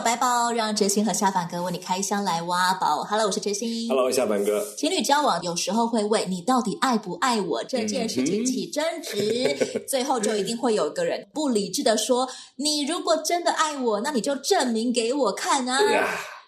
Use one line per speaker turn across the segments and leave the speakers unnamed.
百宝书里有百宝，让哲心和下凡哥为你开箱来挖宝。Hello，我是哲心。
Hello，下凡哥。
情侣交往有时候会为你到底爱不爱我这件事情起争执，嗯、最后就一定会有一个人不理智的说：“你如果真的爱我，那你就证明给我看啊！”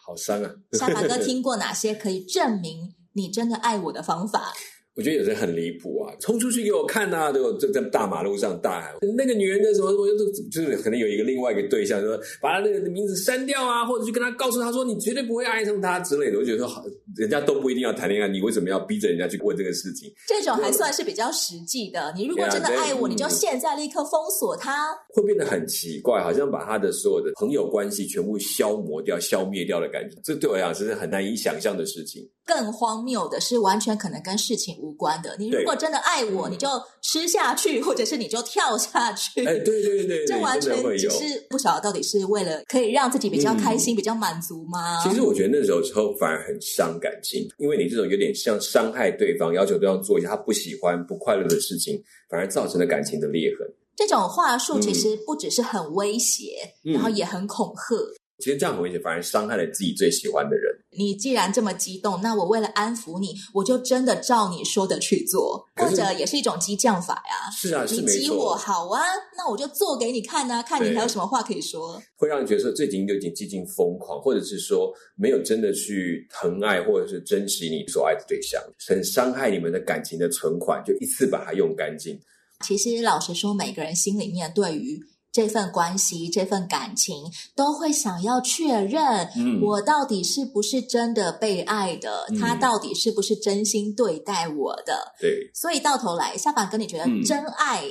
好伤啊！
下凡哥听过哪些可以证明你真的爱我的方法？
我觉得有时候很离谱啊！冲出去给我看呐、啊！就在大马路上大喊那个女人的什么我觉得，就是可能有一个另外一个对象，说把她那个名字删掉啊，或者去跟她告诉她说你绝对不会爱上她之类的。我觉得说好，人家都不一定要谈恋爱，你为什么要逼着人家去问这个事情？
这种还算是比较实际的。你如果真的爱我，你就现在立刻封锁他，
会变得很奇怪，好像把他的所有的朋友关系全部消磨掉、消灭掉的感觉。这对我来讲是很难以想象的事情。
更荒谬的是，完全可能跟事情无关的。你如果真的爱我，你就吃下去，或者是你就跳下去。
哎，对对 对，
这完全只是不晓得到底是为了可以让自己比较开心、嗯、比较满足吗？
其实我觉得那时候之后反而很伤感情，因为你这种有点像伤害对方、要求对方做一些他不喜欢、不快乐的事情，反而造成了感情的裂痕。
这种话术其实不只是很威胁，嗯、然后也很恐吓。
其实这样很危险，反而伤害了自己最喜欢的人。
你既然这么激动，那我为了安抚你，我就真的照你说的去做，或者也是一种激将法呀。
是啊，是。
你激我好啊，那我就做给你看啊，看你还有什么话可以说。
会让你觉得说，这已经有点接近疯狂，或者是说没有真的去疼爱或者是珍惜你所爱的对象，很伤害你们的感情的存款，就一次把它用干净。
其实老实说，每个人心里面对于。这份关系，这份感情，都会想要确认，嗯，我到底是不是真的被爱的？嗯，他到底是不是真心对待我的？
对，
所以到头来，下凡哥，你觉得真爱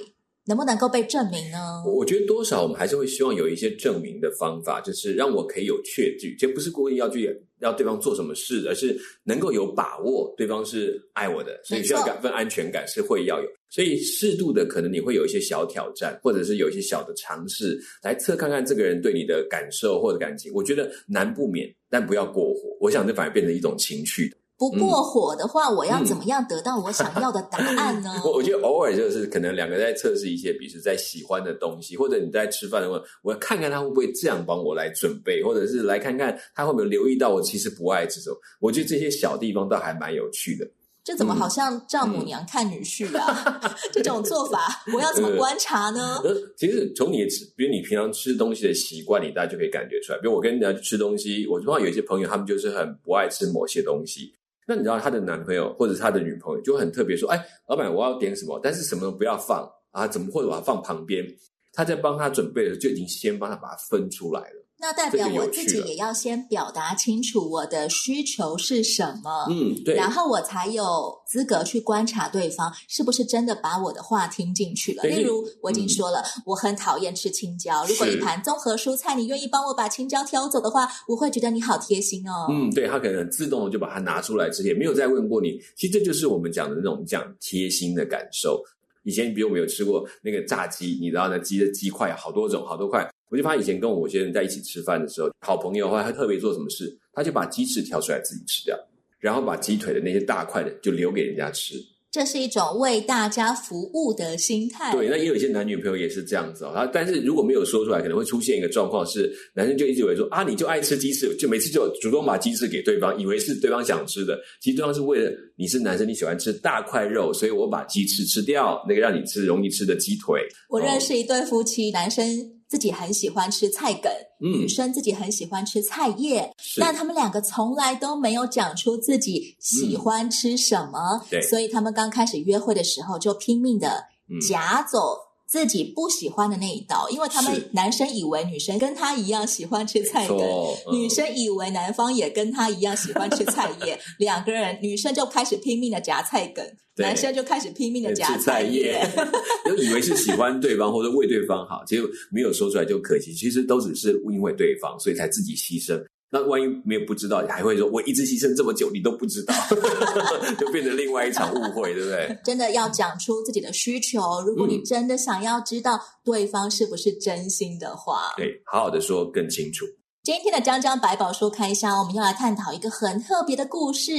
能不能够被证明呢？
我觉得多少我们还是会希望有一些证明的方法，就是让我可以有确据，这不是故意要去要对方做什么事，而是能够有把握对方是爱我的，所以需要感份安全感是会要有。所以适度的，可能你会有一些小挑战，或者是有一些小的尝试，来测看看这个人对你的感受或者感情。我觉得难不免，但不要过火。我想这反而变成一种情趣。
不过火的话，嗯、我要怎么样得到我想 要的答案呢？
我 我觉得偶尔就是可能两个在测试一些彼此在喜欢的东西，或者你在吃饭的时候，我要看看他会不会这样帮我来准备，或者是来看看他会不会留意到我其实不爱这种。我觉得这些小地方倒还蛮有趣的。
这怎么好像丈母娘看女婿啊？嗯、这种做法，我要怎么观察呢？
其实从你吃，比如你平常吃东西的习惯，你大家就可以感觉出来。比如我跟人家去吃东西，我知道有一些朋友，他们就是很不爱吃某些东西。那你知道她的男朋友或者她的女朋友就很特别说：“哎，老板，我要点什么，但是什么都不要放啊？怎么或者把它放旁边？”他在帮他准备的时候，就已经先帮他把它分出来了。
那代表我自己也要先表达清楚我的需求是什么，嗯，对，然后我才有资格去观察对方是不是真的把我的话听进去了。例如，我已经说了，嗯，我很讨厌吃青椒，如果一盘综合蔬菜，你愿意帮我把青椒挑走的话，我会觉得你好贴心哦。
嗯，对，他可能自动的就把它拿出来吃，也没有再问过你。其实这就是我们讲的那种讲贴心的感受。以前比如我们有吃过那个炸鸡，你知道那鸡的鸡块好多种，好多块。我就发现以前跟我某些人在一起吃饭的时候，好朋友的话，他特别做什么事，他就把鸡翅挑出来自己吃掉，然后把鸡腿的那些大块的就留给人家吃。
这是一种为大家服务的心态。
对，那也有一些男女朋友也是这样子哦。他但是如果没有说出来，可能会出现一个状况是，男生就一直以为说啊，你就爱吃鸡翅，就每次就主动把鸡翅给对方，以为是对方想吃的，其实对方是为了你是男生，你喜欢吃大块肉，所以我把鸡翅吃掉，那个让你吃容易吃的鸡腿。
我认识一对夫妻，男生。自己很喜欢吃菜梗，嗯、女生自己很喜欢吃菜叶，是。但他们两个从来都没有讲出自己喜欢吃什么，嗯、所以他们刚开始约会的时候就拼命的夹走。自己不喜欢的那一道，因为他们男生以为女生跟他一样喜欢吃菜根，嗯、女生以为男方也跟他一样喜欢吃菜叶，两个人女生就开始拼命的夹菜根，男生就开始拼命的夹菜叶，
就以为是喜欢对方或者为对方好，结果没有说出来就可惜，其实都只是因为对方，所以才自己牺牲。那万一没有不知道，你还会说我一直牺牲这么久，你都不知道，就变成另外一场误会，对不对？
真的要讲出自己的需求。如果你真的想要知道对方是不是真心的话，
对，好好的说更清楚。
今天的江江百宝书开箱，我们要来探讨一个很特别的故事。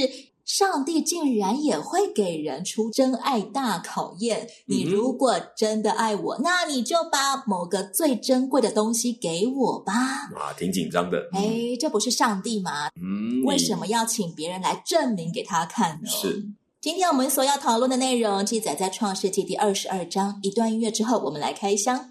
上帝竟然也会给人出真爱大考验。你如果真的爱我，嗯、那你就把某个最珍贵的东西给我吧。
哇，挺紧张的。
哎，这不是上帝吗？嗯，为什么要请别人来证明给他看呢？
是。
今天我们所要讨论的内容记载在创世纪第二十二章。一段音乐之后，我们来开箱。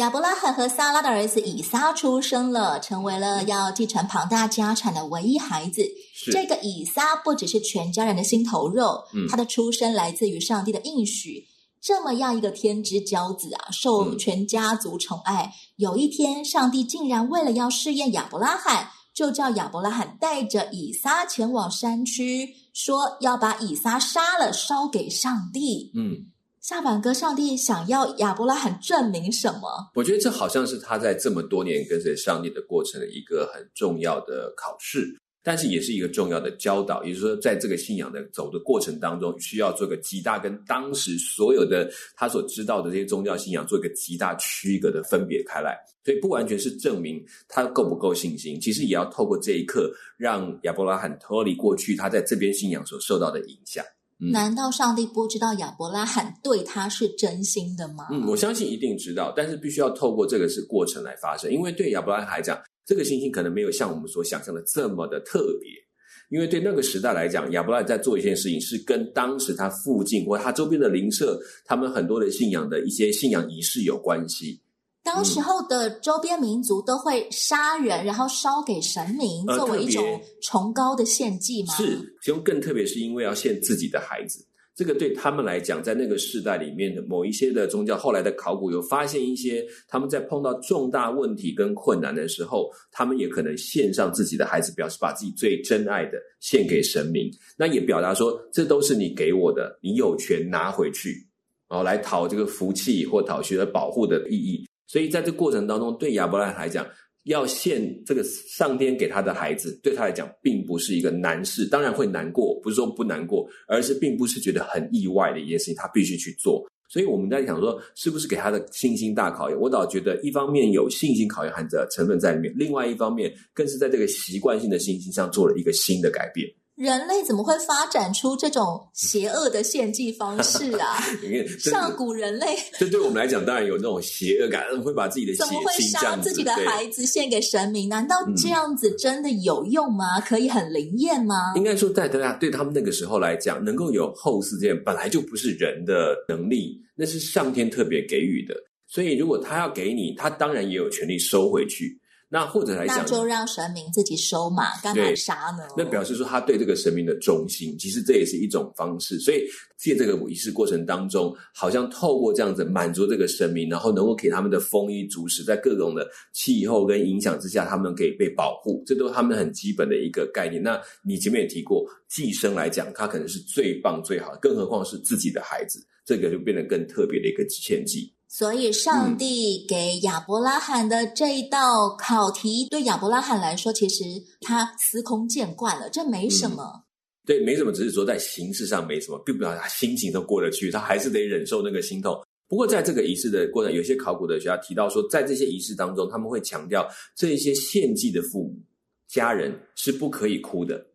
亚伯拉罕和撒拉的儿子以撒出生了，成为了要继承庞大家产的唯一孩子。是这个以撒不只是全家人的心头肉，嗯、他的出生来自于上帝的应许。这么样一个天之骄子啊，受全家族宠爱。嗯、有一天，上帝竟然为了要试验亚伯拉罕，就叫亚伯拉罕带着以撒前往山区，说要把以撒杀了，烧给上帝。嗯。下板哥，上帝想要亚伯拉罕证明什么？
我觉得这好像是他在这么多年跟随上帝的过程的一个很重要的考试，但是也是一个重要的教导。也就是说，在这个信仰的走的过程当中，需要做个极大跟当时所有的他所知道的这些宗教信仰做一个极大区隔的分别开来。所以不完全是证明他够不够信心，其实也要透过这一刻，让亚伯拉罕脱离过去他在这边信仰所受到的影响。
嗯、难道上帝不知道亚伯拉罕对他是真心的吗？
嗯，我相信一定知道，但是必须要透过这个是过程来发生。因为对亚伯拉罕来讲，这个信心可能没有像我们所想象的这么的特别。因为对那个时代来讲，亚伯拉罕在做一件事情，是跟当时他附近或他周边的邻舍，他们很多的信仰的一些信仰仪式有关系。
当时候的周边民族都会杀人，然后烧给神明，作为一种崇高的献祭吗？
是，其中更特别是因为要献自己的孩子，这个对他们来讲，在那个世代里面的某一些的宗教，后来的考古有发现一些，他们在碰到重大问题跟困难的时候，他们也可能献上自己的孩子，表示把自己最珍爱的献给神明，那也表达说，这都是你给我的，你有权拿回去，然后来讨这个福气或讨学的保护的意义。所以在这过程当中，对亚伯拉罕来讲，要献这个上天给他的孩子，对他来讲并不是一个难事。当然会难过，不是说不难过，而是并不是觉得很意外的一件事情，他必须去做。所以我们在想说，是不是给他的信心大考验？我倒觉得，一方面有信心考验含着成分在里面，另外一方面更是在这个习惯性的信心上做了一个新的改变。
人类怎么会发展出这种邪恶的献祭方式啊？上古人类，
这对我们来讲当然有那种邪恶感，会把自己的
怎么会杀自己的孩子献给神明？难道这样子真的有用吗？可以很灵验吗？
应该说，在大家对他们那个时候来讲，能够有后世这样本来就不是人的能力，那是上天特别给予的。所以，如果他要给你，他当然也有权利收回去。那或者来讲，
那就让神明自己收嘛，干嘛杀呢？
那表示说他对这个神明的忠心，其实这也是一种方式。所以借这个仪式过程当中，好像透过这样子满足这个神明，然后能够给他们的丰衣足食，在各种的气候跟影响之下，他们可以被保护，这都是他们很基本的一个概念。那你前面也提过，寄生来讲，他可能是最棒最好，更何况是自己的孩子，这个就变得更特别的一个献祭。
所以，上帝给亚伯拉罕的这一道考题，对亚伯拉罕来说，其实他司空见惯了，这没什么。嗯、
对，没什么，只是说在形式上没什么，并不表示他心情都过得去，他还是得忍受那个心痛。不过，在这个仪式的过程，有些考古的学家提到说，在这些仪式当中，他们会强调这些献祭的父母、家人是不可以哭的。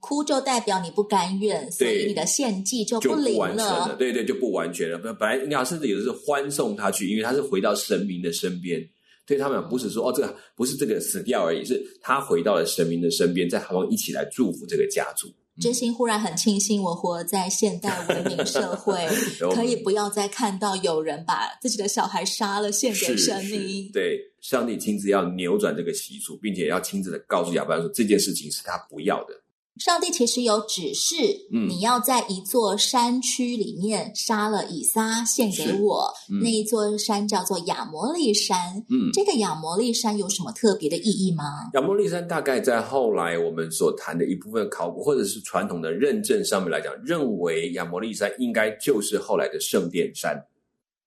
哭就代表你不甘愿，所以你的献祭就不灵了。
了。对对，就不完全了。本来应该甚至有的是欢送他去，因为他是回到神明的身边。对他们不是说哦，这个不是这个死掉而已，是他回到了神明的身边，在他们一起来祝福这个家族。
真心忽然很庆幸，我活在现代文明社会，可以不要再看到有人把自己的小孩杀了献给神明。
对，上帝亲自要扭转这个习俗，并且要亲自的告诉亚伯拉罕说，这件事情是他不要的。
上帝其实有指示，嗯，你要在一座山区里面杀了以撒献给我，嗯、那一座山叫做亚摩利山。嗯，这个亚摩利山有什么特别的意义吗？
亚摩利山大概在后来我们所谈的一部分考古或者是传统的认证上面来讲，认为亚摩利山应该就是后来的圣殿山。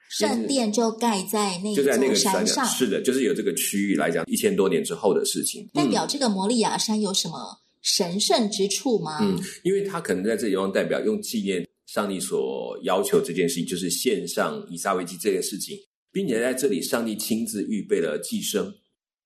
圣殿就盖在那座山上，就在那个山上，
是的，就是有这个区域来讲，一千多年之后的事情。
代表这个摩利亚山有什么？神圣之处吗？
嗯，因为他可能在这地方代表用纪念上帝所要求这件事情，就是献上以撒为祭这件事情，并且在这里上帝亲自预备了祭牲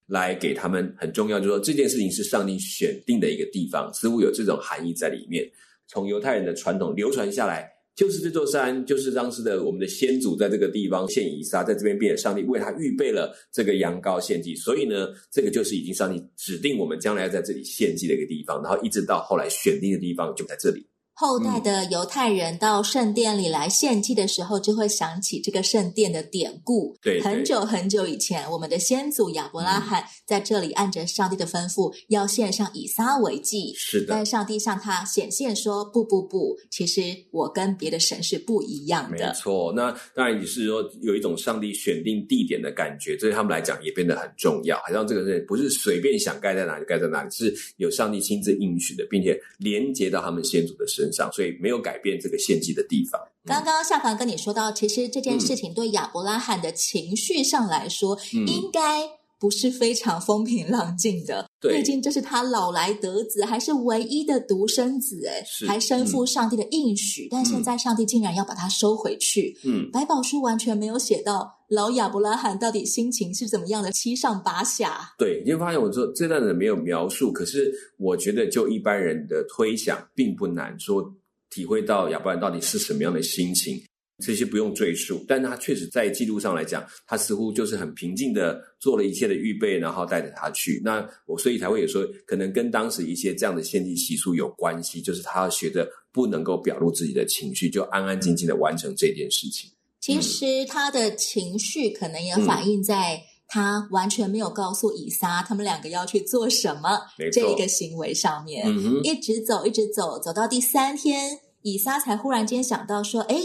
来给他们，很重要，就是说这件事情是上帝选定的一个地方，似乎有这种含义在里面，从犹太人的传统流传下来。就是这座山，就是当时的我们的先祖在这个地方献以撒，在这边，变成上帝为他预备了这个羊羔献祭，所以呢，这个就是已经上帝指定我们将来要在这里献祭的一个地方，然后一直到后来选定的地方就在这里。
后代的犹太人到圣殿里来献祭的时候，就会想起这个圣殿的典故。
对，
很久很久以前，我们的先祖亚伯拉罕在这里按着上帝的吩咐，要献上以撒为祭。
是的，
但上帝向他显现说：“不不不，其实我跟别的神是不一样的。”
没错，那当然也是说有一种上帝选定地点的感觉，这对他们来讲也变得很重要。好像这个是不是随便想盖在哪里盖在哪里，是有上帝亲自应许的，并且连接到他们先祖的身上，所以没有改变这个献祭的地方。
刚刚夏凡跟你说到，其实这件事情对亚伯拉罕的情绪上来说，嗯、应该不是非常风平浪静的。
对，
毕竟这是他老来得子，还是唯一的独生子，哎，还身负上帝的应许，嗯、但现在上帝竟然要把他收回去。嗯，百宝书完全没有写到老亚伯拉罕到底心情是怎么样的，七上八下。
对，你会发现我说这段人没有描述，可是我觉得就一般人的推想，并不难说。体会到亚伯兰到底是什么样的心情，这些不用赘述，但他确实在记录上来讲，他似乎就是很平静的做了一切的预备，然后带着他去。那我所以才会有说，可能跟当时一些这样的献祭习俗有关系，就是他要学着不能够表露自己的情绪，就安安静静的完成这件事情。
其实他的情绪可能也反映在他完全没有告诉以撒他们两个要去做什么这一个行为上面，嗯、一直走，一直走，走到第三天。以撒才忽然间想到说：“哎，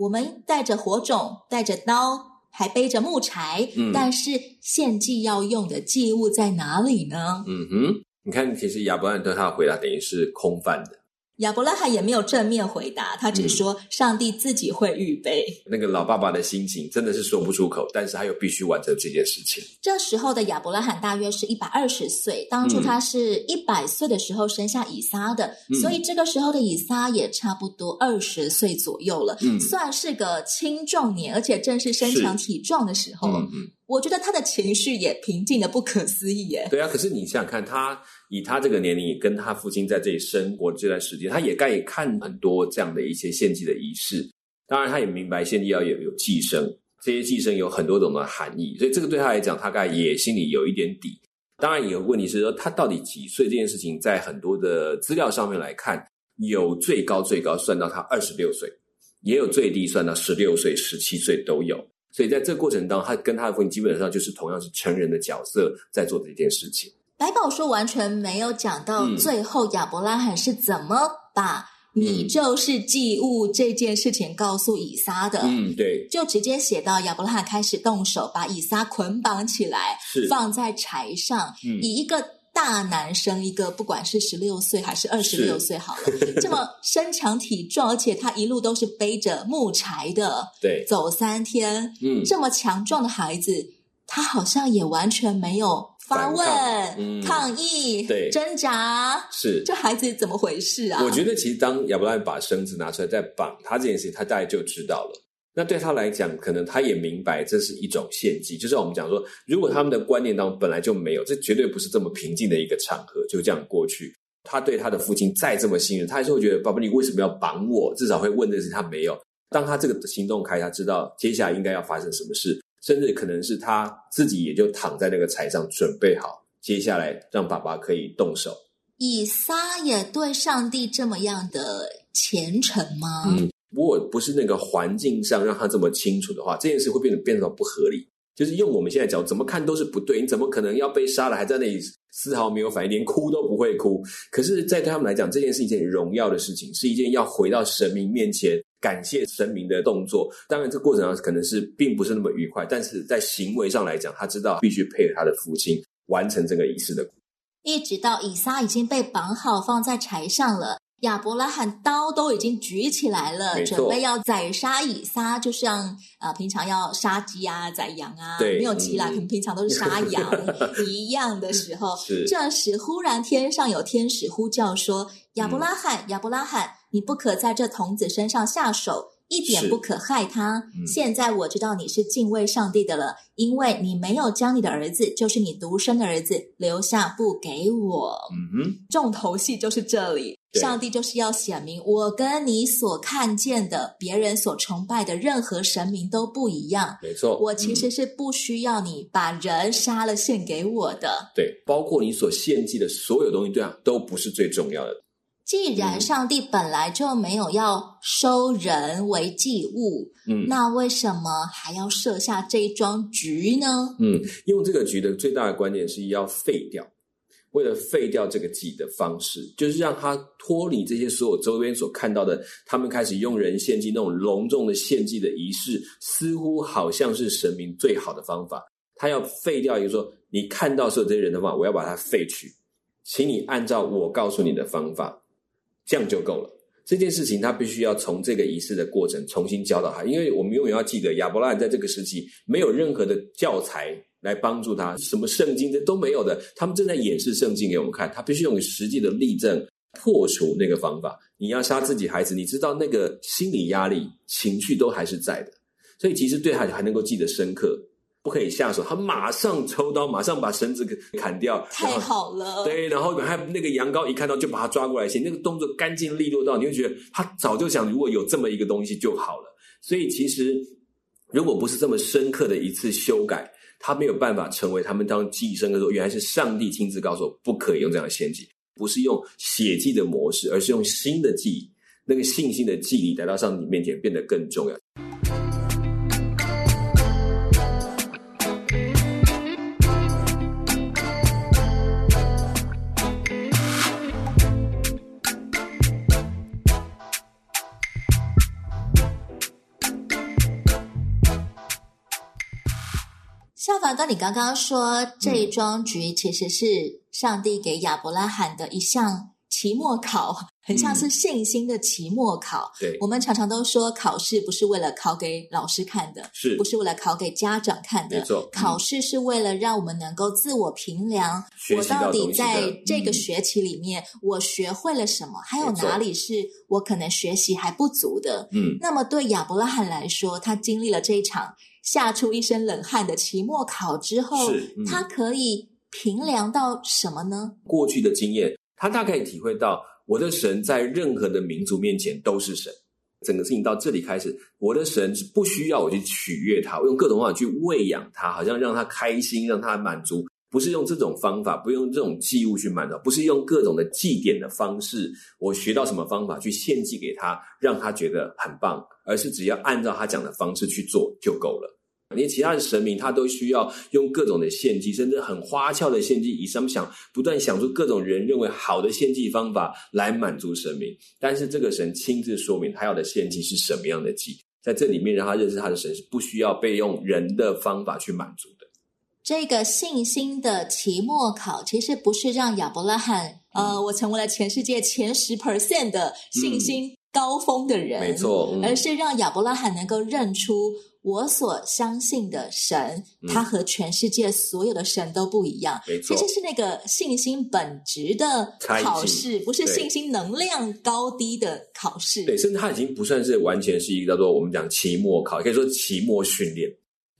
我们带着火种，带着刀，还背着木柴，嗯，但是献祭要用的祭物在哪里呢？”
嗯哼，你看，其实亚伯兰对他的回答等于是空泛的。
亚伯拉罕也没有正面回答，他只说上帝自己会预备。
嗯，那个老爸爸的心情真的是说不出口，但是他又必须完成这件事情。
这时候的亚伯拉罕大约是一百二十岁，当初他是一百岁的时候生下以撒的，嗯，所以这个时候的以撒也差不多二十岁左右了，嗯，算是个青壮年，而且正是身强体壮的时候。嗯嗯。我觉得他的情绪也平静的不可思议耶。
对啊，可是你想想看，他以他这个年龄，跟他父亲在这里生活这段时间，他也该看很多这样的一些献祭的仪式。当然，他也明白献祭要有有祭牲，这些祭牲有很多种的含义，所以这个对他来讲，他大概也心里有一点底。当然，有个问题是说，他到底几岁这件事情，在很多的资料上面来看，有最高最高算到他二十六岁，也有最低算到十六岁、十七岁都有。所以在这个过程当中，他跟他的父亲基本上就是同样是成人的角色在做这件事情。
白宝书完全没有讲到最后亚伯拉罕是怎么把“你就是祭物”这件事情告诉以撒的。
嗯，对，
就直接写到亚伯拉罕开始动手把以撒捆绑起来，
是
放在柴上，嗯，以一个。大男生一个，不管是十六岁还是二十六岁，好了，这么身强体壮，而且他一路都是背着木柴的，
对，
走三天，嗯，这么强壮的孩子，他好像也完全没有发问、抗，嗯、抗议、
对，
挣扎，
是。这
孩子怎么回事啊？
我觉得其实当亚伯拉罕把绳子拿出来再绑他这件事情，他大概就知道了。那对他来讲，可能他也明白这是一种献祭，就是我们讲说，如果他们的观念当中本来就没有，这绝对不是这么平静的一个场合，就这样过去。他对他的父亲再这么信任，他还是会觉得，爸爸，你为什么要绑我？至少会问的是他没有。当他这个行动开，他知道接下来应该要发生什么事，甚至可能是他自己也就躺在那个台上，准备好接下来让爸爸可以动手。
以撒也对上帝这么样的虔诚吗？
嗯。如果不是那个环境上让他这么清楚的话，这件事会变得变得不合理。就是用我们现在讲，怎么看都是不对。你怎么可能要被杀了，还在那里丝毫没有反应，连哭都不会哭。可是，在对他们来讲，这件是一件荣耀的事情，是一件要回到神明面前感谢神明的动作。当然，这过程上可能是并不是那么愉快，但是在行为上来讲，他知道必须配合他的父亲完成这个仪式的。
一直到以撒已经被绑好，放在柴上了。亚伯拉罕刀都已经举起来了，准备要宰杀以撒，就像呃平常要杀鸡啊、宰羊啊，
对
没有鸡啦，可能、嗯、平常都是杀羊 一样的时候。这时，忽然天上有天使呼叫说：“亚伯拉罕，亚伯拉罕，你不可在这童子身上下手。”一点不可害他。嗯、现在我知道你是敬畏上帝的了，因为你没有将你的儿子，就是你独生的儿子留下不给我。
嗯哼，
重头戏就是这里，
对
上帝就是要显明，我跟你所看见的、别人所崇拜的任何神明都不一样。
没错，
我其实是不需要你把人杀了献给我的。
对，包括你所献祭的所有东西，对啊，都不是最重要的。
既然上帝本来就没有要收人为祭物，嗯，那为什么还要设下这一桩局呢？
嗯，用这个局的最大的观点是要废掉，为了废掉这个祭的方式，就是让他脱离这些所有周边所看到的，他们开始用人献祭那种隆重的献祭的仪式，似乎好像是神明最好的方法。他要废掉一个说，你看到所有这些人的话，我要把它废去，请你按照我告诉你的方法。这样就够了。这件事情他必须要从这个仪式的过程重新教导他，因为我们永远要记得，亚伯拉罕在这个时期没有任何的教材来帮助他，什么圣经这都没有的。他们正在演示圣经给我们看，他必须用实际的例证破除那个方法。你要杀自己孩子，你知道那个心理压力、情绪都还是在的，所以其实对他还能够记得深刻。不可以下手，他马上抽刀，马上把绳子给砍掉。
太好了，
对，然后还那个羊羔一看到就把他抓过来，先那个动作干净利落到，你会觉得他早就想，如果有这么一个东西就好了。所以其实如果不是这么深刻的一次修改，他没有办法成为他们当寄生的时候，原来是上帝亲自告诉我不可以用这样的献祭，不是用血祭的模式，而是用新的记忆，那个信心的记忆来到上帝面前变得更重要。
夏凡哥，你刚刚说这一桩局其实是上帝给亚伯拉罕的一项期末考，很像是信心的期末考。
对，
我们常常都说考试不是为了考给老师看的，
是。
不是为了考给家长看的？
没错，
考试是为了让我们能够自我评量，我到底在这个学期里面我学会了什么，还有哪里是我可能学习还不足的？
嗯，
那么对亚伯拉罕来说，他经历了这一场。吓出一身冷汗的期末考之后，嗯、他可以评量到什么呢？
过去的经验，他大概体会到，我的神在任何的民族面前都是神。整个事情到这里开始，我的神是不需要我去取悦他，我用各种方法去喂养他，好像让他开心，让他满足。不是用这种方法，不用这种祭物去满足，不是用各种的祭典的方式，我学到什么方法去献祭给他，让他觉得很棒，而是只要按照他讲的方式去做就够了。连其他的神明，他都需要用各种的献祭，甚至很花俏的献祭，以什么想不断想出各种人认为好的献祭方法来满足神明。但是这个神亲自说明他要的献祭是什么样的祭，在这里面让他认识他的神是不需要被用人的方法去满足的。
这个信心的期末考，其实不是让亚伯拉罕，嗯、呃，我成为了全世界前十 percent 的信心高峰的人，
嗯、没错，嗯、
而是让亚伯拉罕能够认出我所相信的神，嗯、他和全世界所有的神都不一样。
没错，
其实是那个信心本质的考试，不是信心能量高低的考试。
对，甚至他已经不算是完全是一个叫做我们讲期末考，可以说期末训练。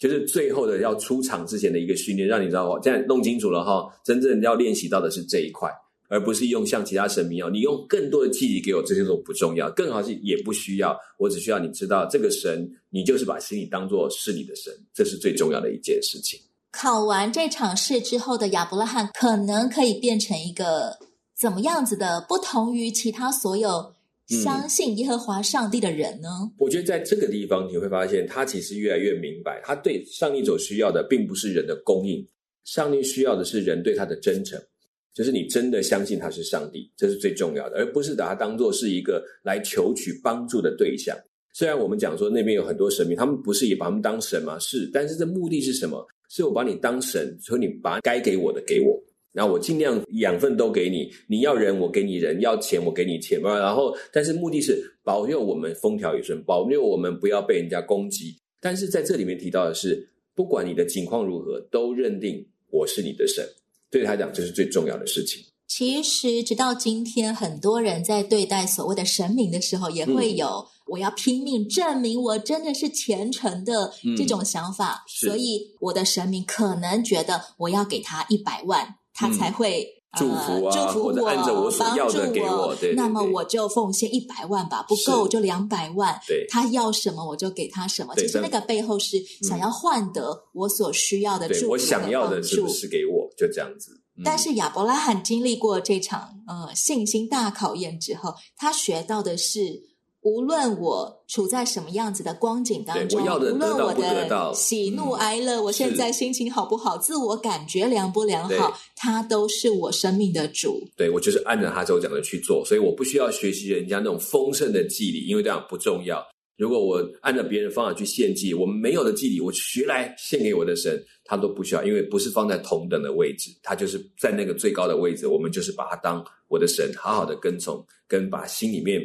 就是最后的要出场之前的一个训练，让你知道哦，现在弄清楚了哈，真正要练习到的是这一块，而不是用像其他神明一样，你用更多的记忆给我，这些都不重要，更好是也不需要，我只需要你知道这个神，你就是把心里当作是你的神，这是最重要的一件事情。
考完这场试之后的亚伯拉罕，可能可以变成一个怎么样子的，不同于其他所有。相信耶和华上帝的人呢？
我觉得在这个地方你会发现，他其实越来越明白，他对上帝所需要的并不是人的供应，上帝需要的是人对他的真诚。就是你真的相信他是上帝，这是最重要的，而不是把他当做是一个来求取帮助的对象。虽然我们讲说那边有很多神明，他们不是也把他们当神吗？是，但是这目的是什么？是我把你当神，所以你把该给我的给我，然后我尽量养分都给你。你要人，我给你人；要钱，我给你钱嘛。然后，但是目的是保佑我们风调雨顺，保佑我们不要被人家攻击。但是在这里面提到的是，不管你的情况如何，都认定我是你的神。对他讲，这是最重要的事情。
其实，直到今天，很多人在对待所谓的神明的时候，也会有。嗯我要拼命证明我真的是虔诚的这种想法，嗯、所以我的神明可能觉得我要给他一百万，他才会、
嗯、祝福啊，
祝福我，
按着我所要的给我。对对对，
那么我就奉献一百万吧，不够就两百万。
对，
他要什么我就给他什么。其实那个背后是想要换得我所需要的祝福的、嗯、我
想要的是不是给我？就这样子。
嗯、但是亚伯拉罕经历过这场呃信心大考验之后，他学到的是。无论我处在什么样子的光景当中，无论我的喜怒哀乐，我现在心情好不好，自我感觉良不良好，他都是我生命的主。
对，我就是按照他所讲的去做，所以我不需要学习人家那种丰盛的祭礼，因为这样不重要。如果我按照别人的方法去献祭，我们没有的祭礼，我学来献给我的神，他都不需要，因为不是放在同等的位置，他就是在那个最高的位置，我们就是把他当我的神，好好的跟从，跟把心里面。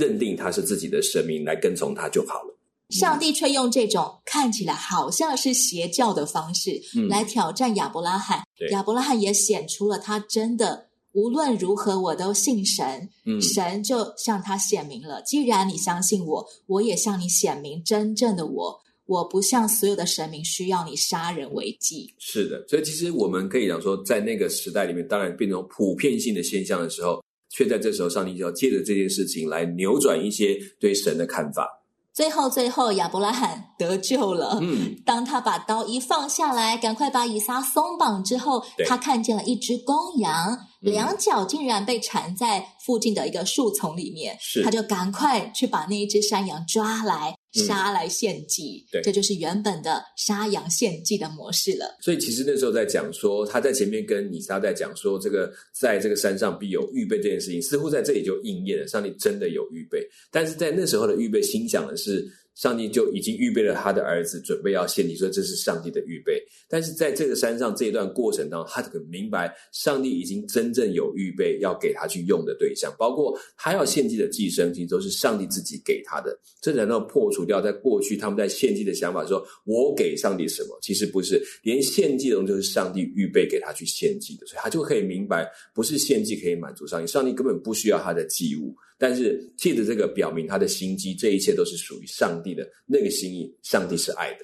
认定他是自己的神明来跟从他就好了。
上帝却用这种看起来好像是邪教的方式来挑战亚伯拉罕。嗯、亚伯拉罕也显出了他真的无论如何我都信神。嗯、神就向他显明了，既然你相信我，我也向你显明真正的我。我不像所有的神明需要你杀人为祭。
是的，所以其实我们可以讲说，在那个时代里面，当然变成普遍性的现象的时候。却在这时候，上帝就要借着这件事情来扭转一些对神的看法。
最后，最后，亚伯拉罕得救了。嗯，当他把刀一放下来，赶快把以撒松绑之后，他看见了一只公羊，两脚竟然被缠在附近的一个树丛里面。是，他就赶快去把那一只山羊抓来。杀来献祭，嗯，对，这就是原本的杀羊献祭的模式了。
所以其实那时候在讲说，他在前面跟以撒在讲说，这个在这个山上必有预备这件事情，似乎在这里就应验了。上帝真的有预备，但是在那时候的预备，心想的是。上帝就已经预备了他的儿子，准备要献祭，说这是上帝的预备。但是在这个山上这一段过程当中，他很明白，上帝已经真正有预备要给他去用的对象，包括他要献祭的祭牲，其实都是上帝自己给他的。这才能破除掉在过去他们在献祭的想法说，我给上帝什么？其实不是，连献祭的东西都是上帝预备给他去献祭的，所以他就可以明白，不是献祭可以满足上帝，上帝根本不需要他的祭物。但是借着这个表明他的心机，这一切都是属于上帝的那个心意。上帝是爱的。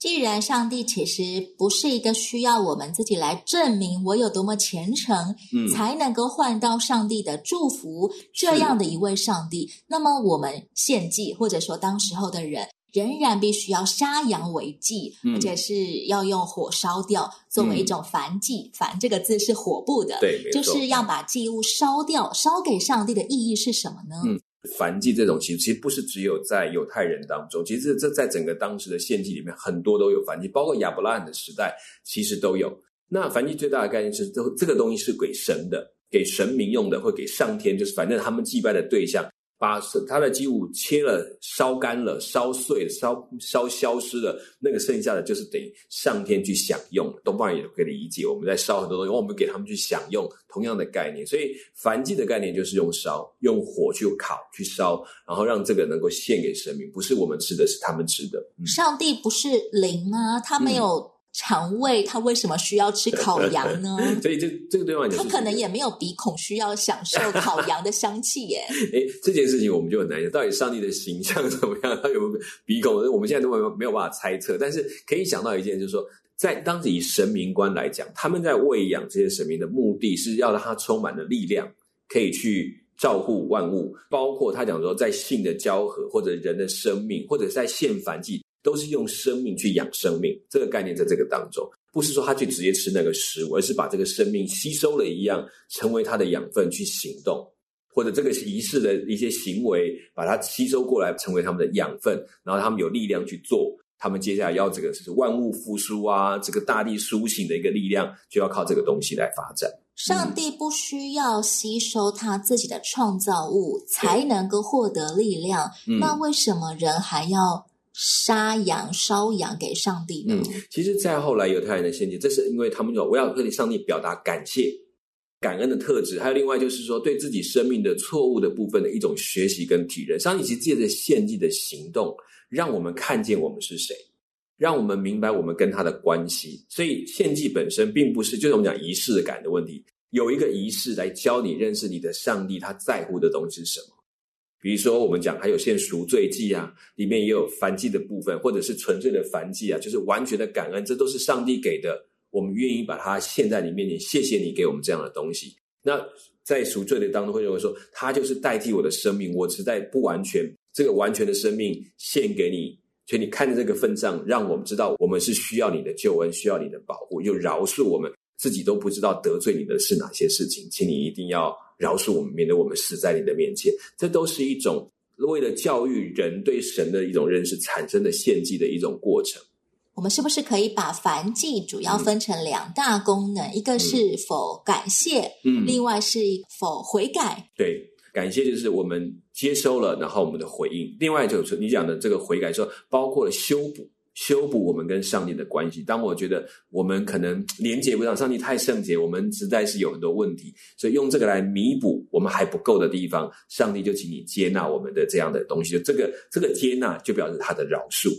既然上帝其实不是一个需要我们自己来证明我有多么虔诚，嗯，才能够换到上帝的祝福这样的一位上帝，那么我们献祭或者说当时候的人。仍然必须要杀羊为祭，嗯、而且是要用火烧掉，作为一种燔祭。燔、嗯、这个字是火部的，
对，
就是要把祭物烧掉，烧给上帝的意义是什么呢？
嗯，燔祭这种其实其实不是只有在犹太人当中，其实这在整个当时的献祭里面，很多都有燔祭，包括亚伯拉罕的时代，其实都有。那燔祭最大的概念是，这这个东西是给神的，给神明用的，或给上天，就是反正他们祭拜的对象。把他的祭物切了、烧干了、烧碎了、烧烧消失了，那个剩下的就是等于上天去享用。东方人也可以理解，我们在烧很多东西，我们给他们去享用，同样的概念。所以燔祭的概念就是用烧、用火去烤、去烧，然后让这个能够献给神明，不是我们吃的，是他们吃的。
嗯、上帝不是灵吗？他没有、嗯。肠胃，它为什么需要吃烤羊呢？
所以这这个对方，
他可能也没有鼻孔，需要享受烤羊的香气耶。
哎，这件事情我们就很难讲，到底上帝的形象怎么样？他有没有鼻孔？我们现在都没有没有办法猜测。但是可以想到一件，就是说，在当时以神明观来讲，他们在喂养这些神明的目的是要让他充满了力量，可以去照顾万物，包括他讲说，在性的交合，或者人的生命，或者在献燔祭。都是用生命去养生命，这个概念在这个当中，不是说他去直接吃那个食物，而是把这个生命吸收了一样，成为他的养分去行动，或者这个仪式的一些行为，把它吸收过来，成为他们的养分，然后他们有力量去做，他们接下来要这个是万物复苏啊，这个大地苏醒的一个力量，就要靠这个东西来发展。
上帝不需要吸收他自己的创造物才能够获得力量，嗯、那为什么人还要杀羊烧羊给上帝？
嗯，其实，再后来犹太人的献祭，这是因为他们说我要对上帝表达感谢、感恩的特质，还有另外就是说对自己生命的错误的部分的一种学习跟体认。上帝其实借着献祭的行动，让我们看见我们是谁。让我们明白我们跟他的关系，所以献祭本身并不是就是我们讲仪式感的问题。有一个仪式来教你认识你的上帝，他在乎的东西是什么？比如说，我们讲还有献赎罪祭啊，里面也有燔祭的部分，或者是纯粹的燔祭啊，就是完全的感恩，这都是上帝给的。我们愿意把它献在你面前，谢谢你给我们这样的东西。那在赎罪的当中会认为说，他就是代替我的生命，我实在不完全，这个完全的生命献给你。所以你看着这个份上，让我们知道我们是需要你的救恩，需要你的保护，又饶恕我们自己都不知道得罪你的是哪些事情，请你一定要饶恕我们，免得我们死在你的面前。这都是一种为了教育人对神的一种认识产生的献祭的一种过程。
我们是不是可以把燔祭主要分成两大功能？嗯、一个是否感谢，嗯，另外是否悔改？
对。感谢就是我们接收了，然后我们的回应。另外就是你讲的这个悔改说，包括了修补，修补我们跟上帝的关系。当我觉得我们可能 连接不上，上帝太圣洁，我们实在是有很多问题，所以用这个来弥补我们还不够的地方，上帝就请你接纳我们的这样的东西。就这个这个接纳，就表示他的饶恕。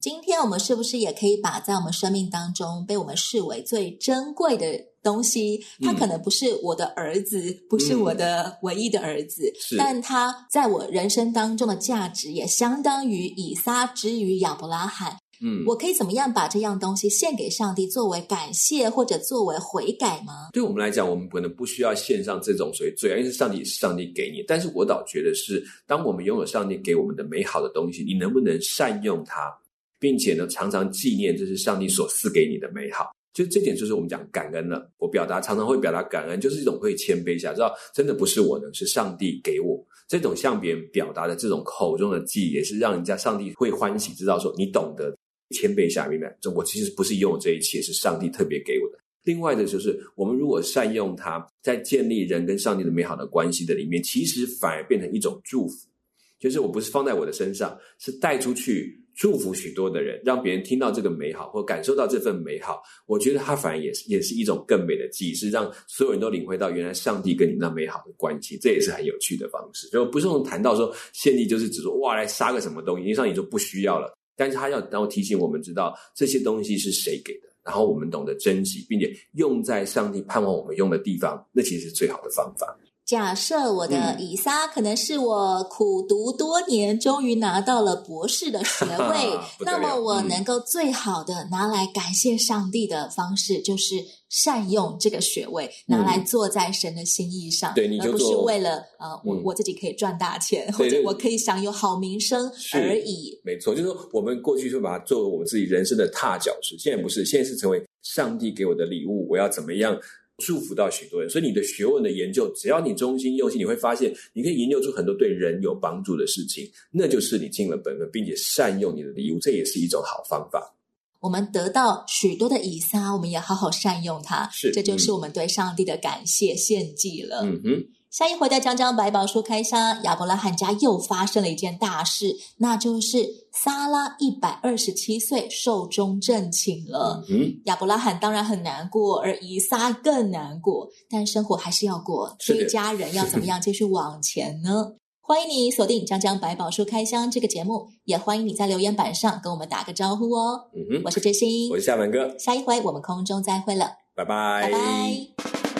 今天我们是不是也可以把在我们生命当中被我们视为最珍贵的东西？他可能不是我的儿子，嗯、不是我的唯一的儿子，嗯、但他在我人生当中的价值也相当于以撒之于亚伯拉罕。嗯，我可以怎么样把这样东西献给上帝，作为感谢或者作为悔改吗？
对我们来讲，我们可能不需要献上这种所谓罪，因为是上帝是上帝给你。但是我倒觉得是，当我们拥有上帝给我们的美好的东西，你能不能善用它？并且呢，常常纪念这是上帝所赐给你的美好，就这点就是我们讲感恩了。我表达常常会表达感恩，就是一种会谦卑下，知道真的不是我的，是上帝给我这种向别人表达的这种口中的记忆，也是让人家上帝会欢喜，知道说你懂得谦卑下，明白？这我其实不是拥有这一切，是上帝特别给我的。另外的就是，我们如果善用它，在建立人跟上帝的美好的关系的里面，其实反而变成一种祝福，就是我不是放在我的身上，是带出去。祝福许多的人，让别人听到这个美好或感受到这份美好，我觉得它反而也是也是一种更美的记忆，是让所有人都领会到原来上帝跟你那美好的关系，这也是很有趣的方式。就不是用谈到说献祭就是指说哇来杀个什么东西，因为上帝就不需要了，但是他要然后提醒我们知道这些东西是谁给的，然后我们懂得珍惜，并且用在上帝盼望我们用的地方，那其实是最好的方法。
假设我的以撒可能是我苦读多年，终于拿到了博士的学位，那么我能够最好的拿来感谢上帝的方式，就是善用这个学位，拿来做在神的心意上，
对，
而不是为了呃我我自己可以赚大钱，或者我可以享有好名声而已。
没错，就是说我们过去就把它作为我们自己人生的踏脚石，现在不是，现在是成为上帝给我的礼物，我要怎么样？祝福到许多人，所以你的学问的研究，只要你忠心用心，你会发现，你可以研究出很多对人有帮助的事情。那就是你尽了本分，并且善用你的礼物，这也是一种好方法。
我们得到许多的以撒，我们也好好善用它，是，这就是我们对上帝的感谢献祭了。嗯哼。下一回的江江百宝书开箱，亚伯拉罕家又发生了一件大事，那就是撒拉一百二十七岁寿终正寝了。嗯，亚伯拉罕当然很难过，而以撒更难过，但生活还是要过，所以家人要怎么样继续往前呢？欢迎你锁定江江百宝书开箱这个节目，也欢迎你在留言板上跟我们打个招呼哦。嗯哼，我是知心，
我是夏文哥，
下一回我们空中再会了，
拜拜，
拜拜。